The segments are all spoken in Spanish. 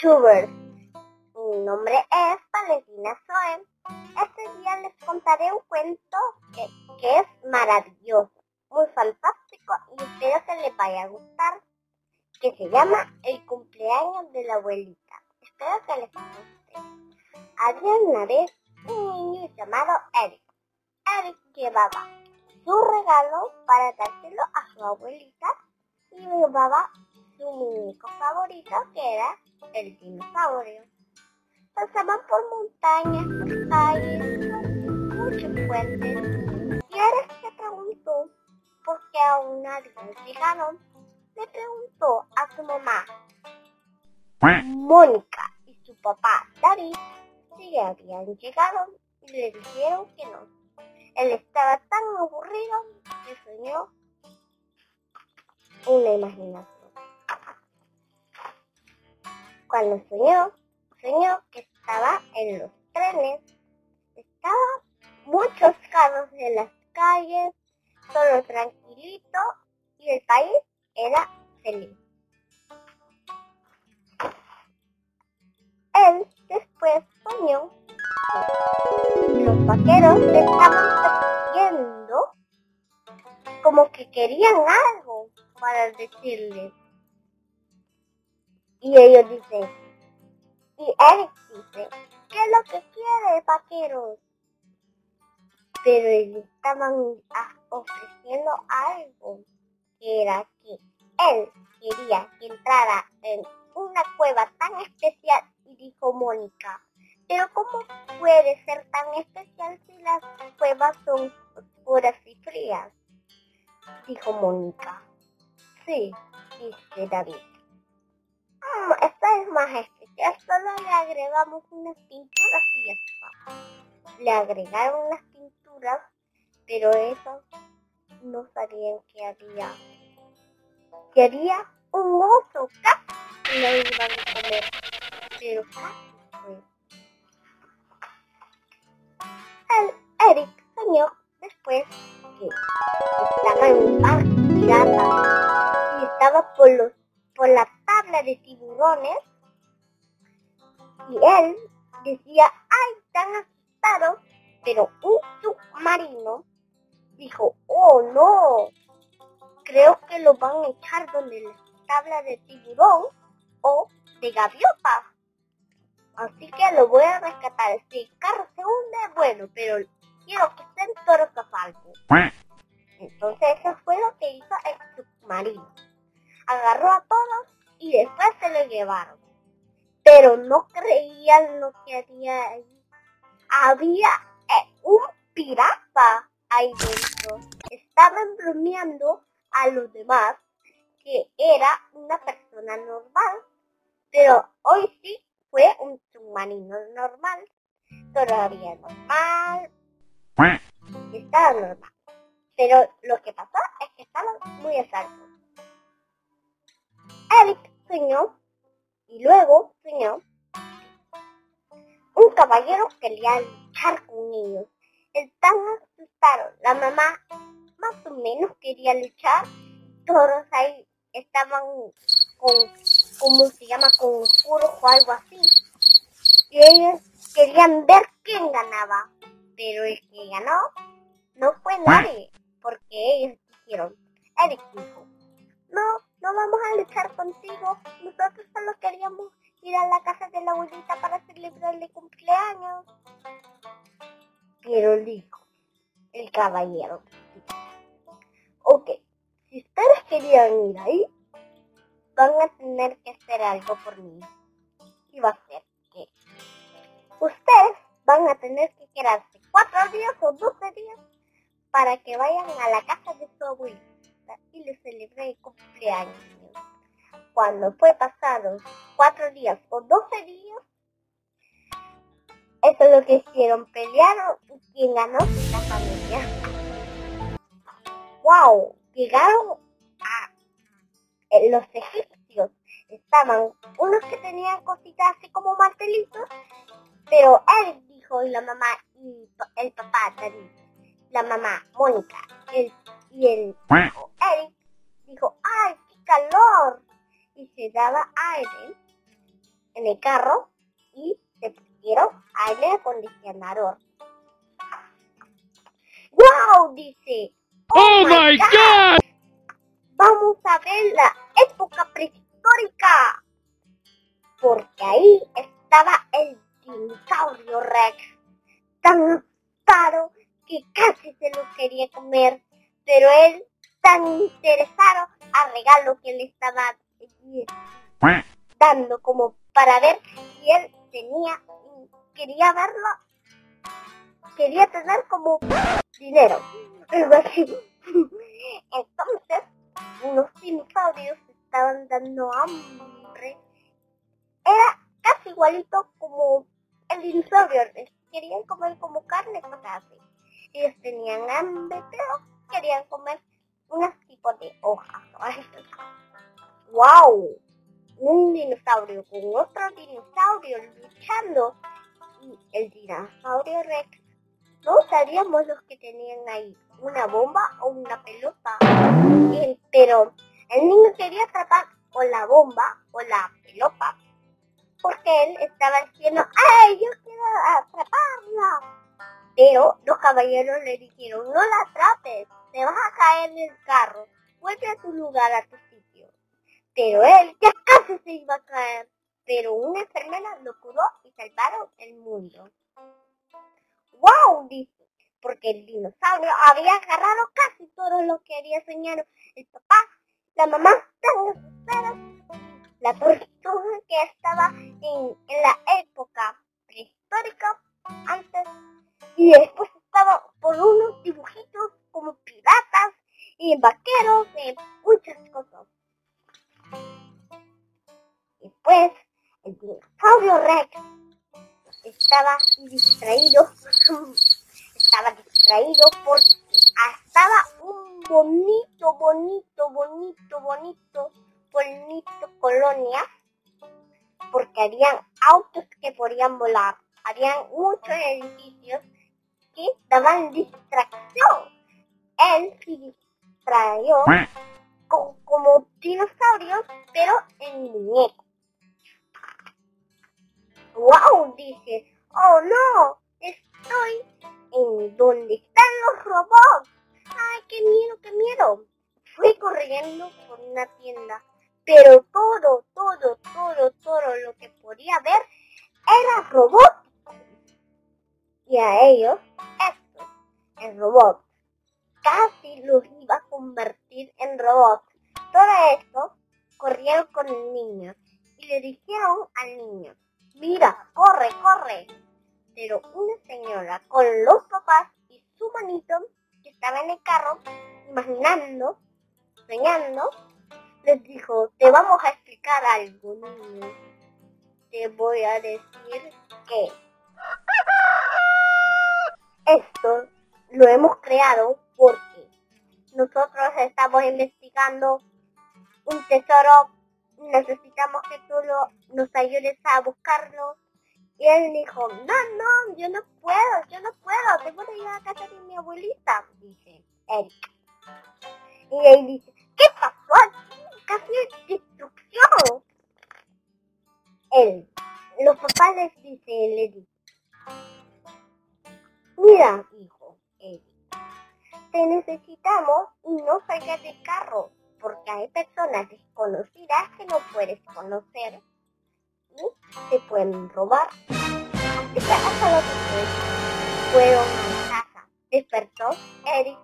SoWitTubers. Mi nombre es Valentina Zoe. Este día les contaré un cuento que, que es maravilloso, muy fantástico y espero que les vaya a gustar, que se llama El cumpleaños de la abuelita. Espero que les guste. Había una vez un niño llamado Eric. Eric llevaba su regalo para dárselo a su abuelita y llevaba su muñeco favorito que era el dinosaurio. Pasaban por montañas, por calles, muchos puentes y Eric se preguntó por qué aún nadie llegaron. Le preguntó a su mamá, Mónica y su papá David si habían llegado y le dijeron que no. Él estaba tan aburrido que soñó una imaginación. Cuando soñó, soñó que estaba en los trenes, estaba muchos carros en las calles, todo tranquilito y el país era feliz. Él después soñó que los vaqueros estaban persiguiendo como que querían algo para decirle. Y ellos dicen, y Eric dice, ¿qué es lo que quiere, vaqueros? Pero ellos estaban ofreciendo algo, que era que él quería que entrara en una cueva tan especial y dijo Mónica, pero ¿cómo puede ser tan especial si las cuevas son oscuras y frías? Dijo Mónica. Sí, dice David. Mm, esta es especial, solo le agregamos unas pinturas y ya está. Le agregaron unas pinturas, pero eso no sabían que había. Que había un oso, casi lo iban a comer, pero casi fue. El Eric soñó después que estaba en un bar pirata y estaba por, los, por la tabla de tiburones y él decía, ¡ay, tan asustado! Pero un submarino dijo, ¡oh no! Creo que lo van a echar donde la tabla de tiburón o de gaviota. Así que lo voy a rescatar. Si el carro se hunde, bueno, pero quiero que estén todos a salvo. Entonces eso fue lo que hizo el submarino. Agarró a todos y después se lo llevaron. Pero no creían lo que había ahí. Había eh, un pirata ahí dentro. Estaban bromeando a los demás que era una persona normal. Pero hoy sí fue un submarino normal. Todavía normal. Estaba normal. Pero lo que pasó es que estaban muy asaltos. Eric soñó y luego soñó un caballero quería luchar con ellos. Están asustados. La mamá más o menos quería luchar. Todos ahí estaban con, ¿cómo se llama? Con o algo así. Y ellos querían ver quién ganaba. Pero el que ganó no fue nadie. Porque ellos dijeron, Eric dijo, no, no vamos a luchar contigo. Nosotros solo queríamos ir a la casa de la abuelita para celebrarle cumpleaños. Pero dijo el caballero, ok, si ustedes querían ir ahí, van a tener que hacer algo por mí. Y va a ser que ustedes van a tener que quedarse cuatro días o doce días para que vayan a la casa de su abuelita y le celebre el cumpleaños. Cuando fue pasado cuatro días o doce días, eso es lo que hicieron, pelearon y quien ganó fue la familia. ¡Wow! Llegaron a eh, los egipcios. Estaban unos que tenían cositas así como martelitos, pero él dijo y la mamá y el papá David, la mamá Mónica el, y el Eric dijo, ¡ay, qué calor! y se daba aire en el carro y se pusieron aire acondicionador. ¡Wow! Dice. ¡Oh, my God! Vamos a ver la época prehistórica. Porque ahí estaba el dinosaurio Rex, tan asustado que casi se lo quería comer, pero él tan interesado al regalo que le estaba dando como para ver si él tenía, quería verlo, quería tener como dinero. Entonces, los dinosaurios estaban dando hambre. Era casi igualito como el dinosaurio. Querían comer como carne, cosas así. Ellos tenían hambre, pero querían comer unos tipos de hojas. ¡Wow! Un dinosaurio con otro dinosaurio luchando. Y el dinosaurio Rex. No sabíamos los que tenían ahí una bomba o una pelota. pero el niño quería atrapar o la bomba o la pelota. Porque él estaba diciendo, ¡ay, yo quiero atraparla! Pero los caballeros le dijeron, no la atrapes, te vas a caer en el carro, vuelve a tu lugar, a tu sitio. Pero él ya casi se iba a caer, pero una enfermera lo curó y salvaron el mundo. ¡Wow! dice, porque el dinosaurio había agarrado casi todo lo que había soñado el papá, la mamá, la tortuga que estaba en, en la época prehistórica antes y después estaba por unos dibujitos como piratas y vaqueros y muchas cosas. Después el dinosaurio Rex estaba distraído, estaba distraído porque estaba un bonito, bonito, bonito, bonito, bonito colonia, porque habían autos que podían volar, habían muchos edificios que daban distracción. Él se distrayó como dinosaurios, pero en muñeco. ¡Wow! Dice, ¡oh no! Estoy en donde están los robots. ¡Ay, qué miedo, qué miedo! Fui corriendo por una tienda, pero todo, todo, todo, todo lo que podía ver era robot. Y a ellos, estos, el robot, casi los iba a convertir en robots. Todo esto corrieron con el niño y le dijeron al niño, mira, corre, corre. Pero una señora con los papás y su manito que estaba en el carro, imaginando, soñando, les dijo, te vamos a explicar algo, niño. Te voy a decir que esto lo hemos creado porque nosotros estamos investigando un tesoro necesitamos que tú lo, nos ayudes a buscarlo. Y él dijo, no, no, yo no puedo, yo no puedo, tengo que ir a casa de mi abuelita, dice Eric. Y él dice, ¿qué pasó? Casi es destrucción. Él, los papás les dice, le dice, mira, hijo, te necesitamos y no salgas de carro porque hay personas desconocidas que no puedes conocer y te pueden robar. Hasta lo que casa. Despertó Eric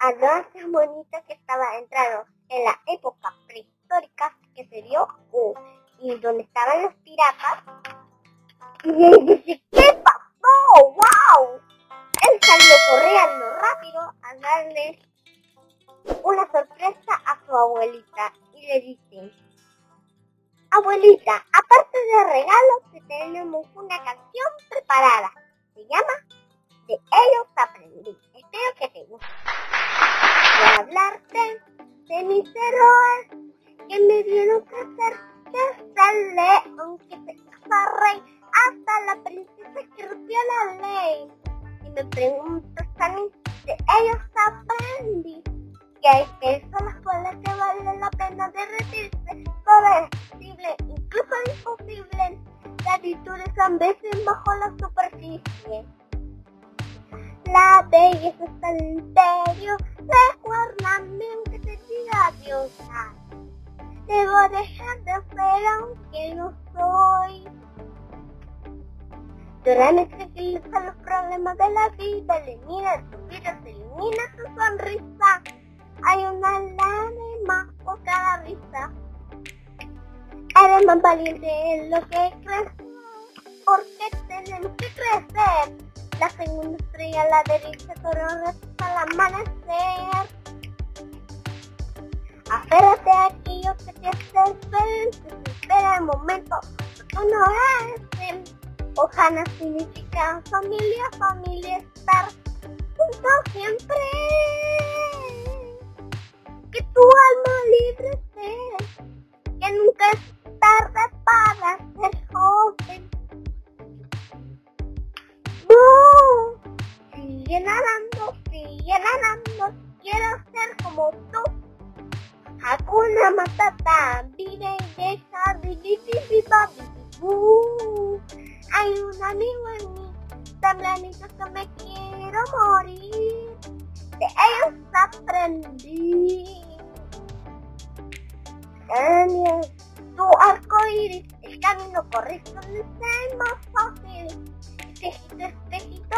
a dos monito que estaba entrando en la época prehistórica que se dio y donde estaban los piratas. Y él dice, ¿qué pasó? ¡Wow! Él salió corriendo rápido a darle una sorpresa a su abuelita y le dice, Abuelita, aparte de regalos, tenemos una canción preparada. Se llama De ellos aprendí. Espero que te belleza está el imperio, que te diga diosa. Debo dejar de ser aunque no soy. Llorar tranquiliza los problemas de la vida, elimina tu vida, elimina tu sonrisa. Hay una lágrima por cada risa. Eres más valiente en lo que crees, porque tenemos que crecer. La segunda estrella a la derecha, corona el amanecer. Aférrate a aquello que te hace feliz, espera el momento no es. Ojana significa familia, familia, estar juntos siempre. Que tu alma libre sea, que nunca es tarde para ser joven. No, sigue nadando, sigue nadando, quiero ser como tú. Hakuna Matata, vive vivi, vivi, Hay un amigo en mí, tan blanito que me quiero morir. De ellos aprendí. Daniel, tu arco iris, el camino correcto donde sea más fácil. Espejito, espejito,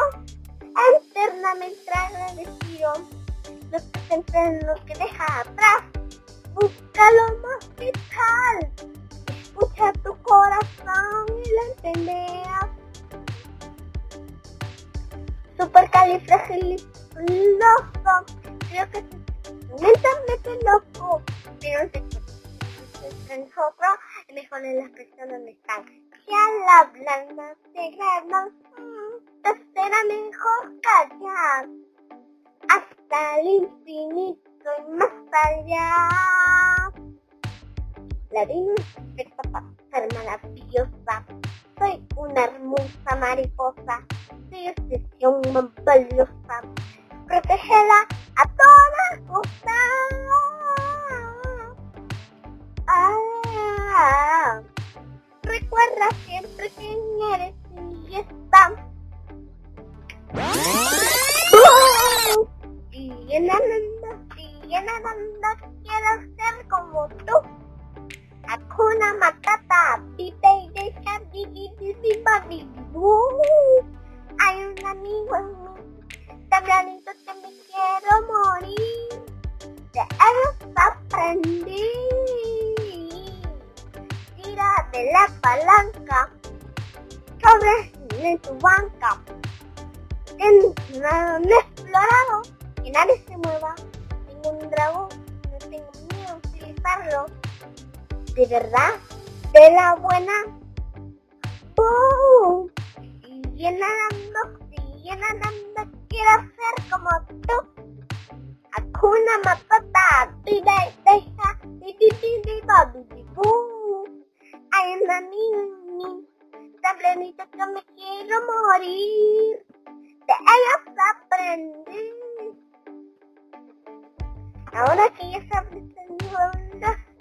eternamente agradecido. Los que siempre los que deja atrás. Busca lo más vital. Escucha tu corazón y lo entenderás. Supercalifragilisticexpialidocious. Creo que mentalmente loco, pero se nosotros es mejor en las personas donde están. Ya la blanda se gana, te será mejor hasta el infinito y más allá. La vida es perfecta para ser maravillosa. Soy una hermosa mariposa. Soy obsesión más valiosa. Protégela a todas costas. Ah, recuerda siempre quién eres y está. Nadando, quiero ser como tú. Hakuna Matata, vive y Hay un amigo en mí, tan que me quiero morir. De ellos aprendí. Tira de la palanca, sobre en tu banca. En un explorado, que nadie se mueva. Dragón, no tengo miedo de utilizarlo. De verdad, de la buena. ¡Bum! Sigue nadando, sigue nadando, quiero ser como tú. Hakuna Matata, y deja, en mí, tan plenito que me quiero morir. Ahora que ya sabes el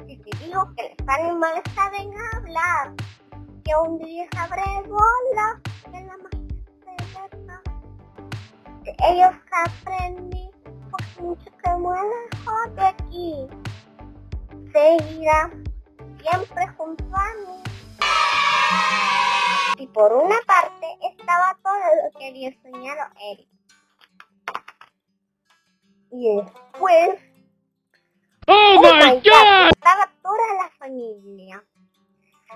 si te digo que los animales saben hablar, que un día sabré volar, que la magia. De ellos aprendí, porque mucho que lejos de aquí, seguirá siempre junto a mí. Y por una parte estaba todo lo que había soñado Eric. Y después Oh, my god! Estaba toda la familia.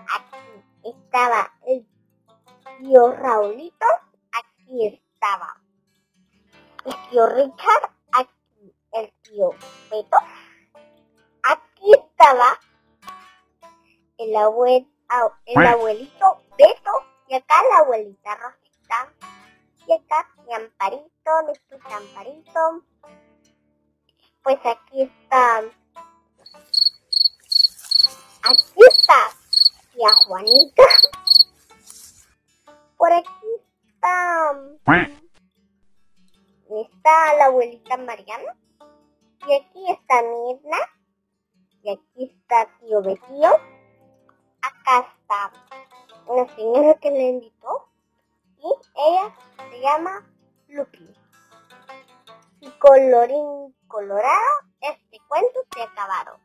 Aquí estaba el tío Raulito. Aquí estaba el tío Richard. Aquí el tío Beto. Aquí estaba el, abuel, el abuelito Beto. Y acá la abuelita Rosita. Y acá mi Amparito, nuestro Amparito. Pues aquí están Aquí está tía Juanita. Por aquí está... Está la abuelita Mariana. Y aquí está Mirna. Y aquí está tío Betío. Acá está una señora que le invitó. Y ella se llama Lupi. Y colorín colorado, este cuento se ha acabado.